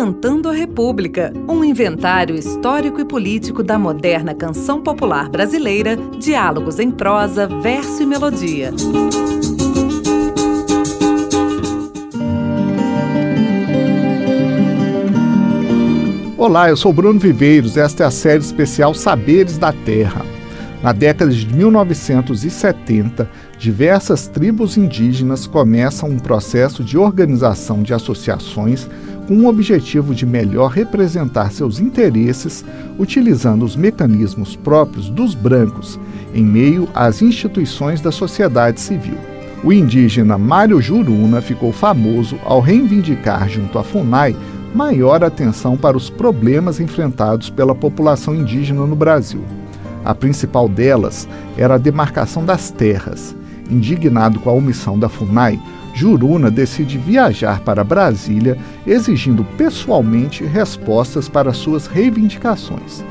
Cantando a República, um inventário histórico e político da moderna canção popular brasileira, diálogos em prosa, verso e melodia. Olá, eu sou Bruno Viveiros. Esta é a série especial Saberes da Terra. Na década de 1970, diversas tribos indígenas começam um processo de organização de associações com o objetivo de melhor representar seus interesses, utilizando os mecanismos próprios dos brancos em meio às instituições da sociedade civil. O indígena Mário Juruna ficou famoso ao reivindicar junto à FUNAI maior atenção para os problemas enfrentados pela população indígena no Brasil. A principal delas era a demarcação das terras. Indignado com a omissão da FUNAI, Juruna decide viajar para Brasília, exigindo pessoalmente respostas para suas reivindicações.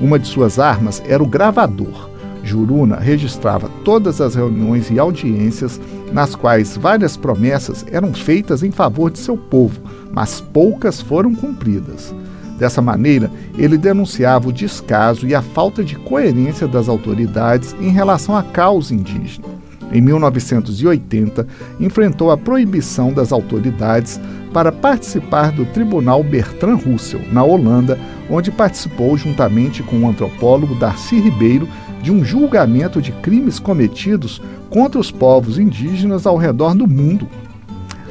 Uma de suas armas era o gravador. Juruna registrava todas as reuniões e audiências nas quais várias promessas eram feitas em favor de seu povo, mas poucas foram cumpridas. Dessa maneira, ele denunciava o descaso e a falta de coerência das autoridades em relação à causa indígena. Em 1980, enfrentou a proibição das autoridades para participar do Tribunal Bertrand Russell, na Holanda, onde participou juntamente com o antropólogo Darcy Ribeiro de um julgamento de crimes cometidos contra os povos indígenas ao redor do mundo.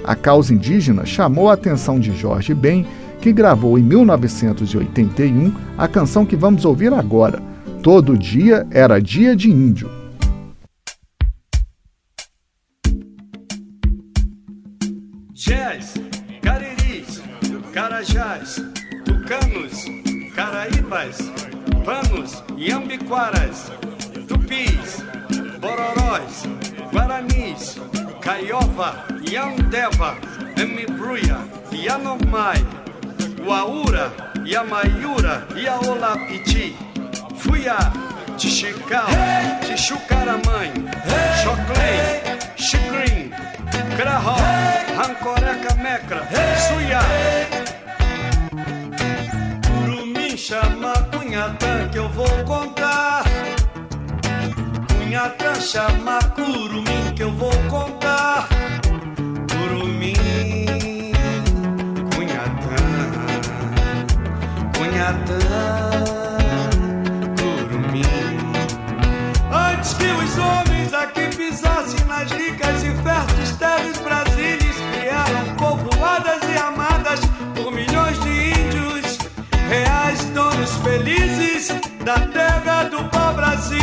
A causa indígena chamou a atenção de Jorge Ben, que gravou em 1981 a canção que vamos ouvir agora. Todo dia era dia de índio. Carajás, tucanos, caraíbas, panos, iambiquaras, tupis, bororóis, guaranis, caiova, yandeva, emibruia, yanomai, uaura, yamaiura, yaolapiti, fuiá, tixical, tixucaramãe, choclém, xicrim, crahó, rancoreca mecra, suiá. Chama cunhatã que eu vou contar. Cunhatã chama curumim que eu vou contar. Curumim, cunhatã, cunhatã, felizes da terra do pau-brasil.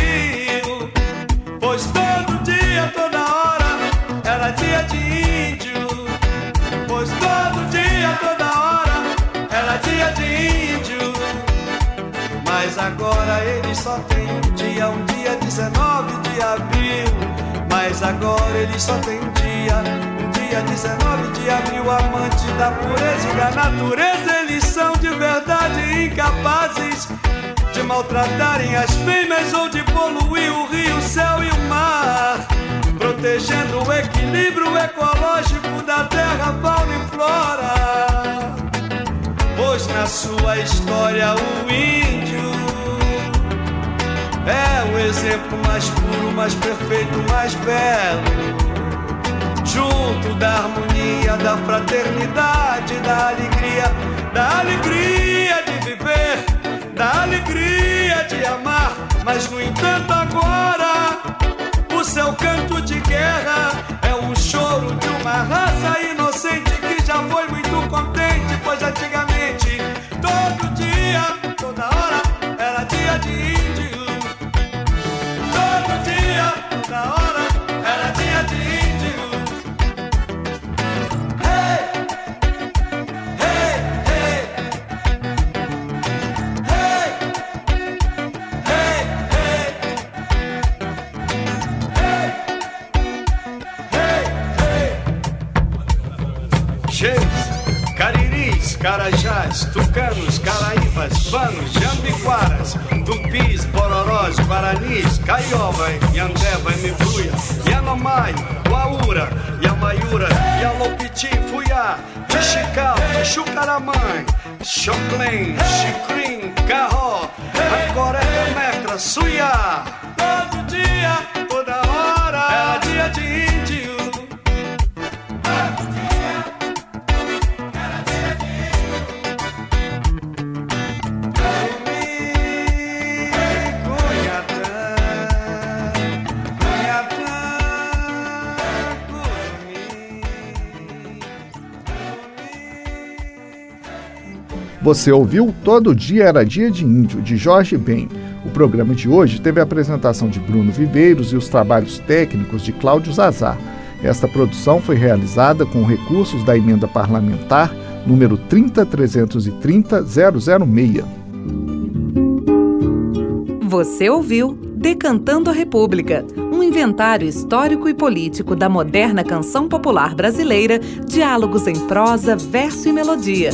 Pois todo dia, toda hora, era dia de índio. Pois todo dia, toda hora, era dia de índio. Mas agora eles só tem um dia, um dia 19 de abril. Mas agora eles só tem um dia, um dia 19 de abril. Amante da pureza e da natureza, são de verdade incapazes de maltratarem as fêmeas ou de poluir o rio, o céu e o mar. Protegendo o equilíbrio ecológico da terra, fauna e flora. Pois na sua história o índio é o exemplo mais puro, mais perfeito, mais belo. Junto da harmonia, da fraternidade, Mas no entanto, agora o seu canto de guerra cariris, Carajás, Tucanos, Caraíbas, Panos, Jambiquaras, Tupis, Bororós, Guaranis, Caiova, Yandeva, Mivuia, Yanomai, Uaura, Yamaiura, Yalopiti, Fuyá, Tixical, Tixucaramãe, Xoclém, Xicrim, Carró, Agora é Mecra, Suiá. Você ouviu Todo Dia Era Dia de Índio, de Jorge Ben. O programa de hoje teve a apresentação de Bruno Viveiros e os trabalhos técnicos de Cláudio Zazar. Esta produção foi realizada com recursos da emenda parlamentar número 30330-006. Você ouviu Decantando a República, um inventário histórico e político da moderna canção popular brasileira, diálogos em prosa, verso e melodia.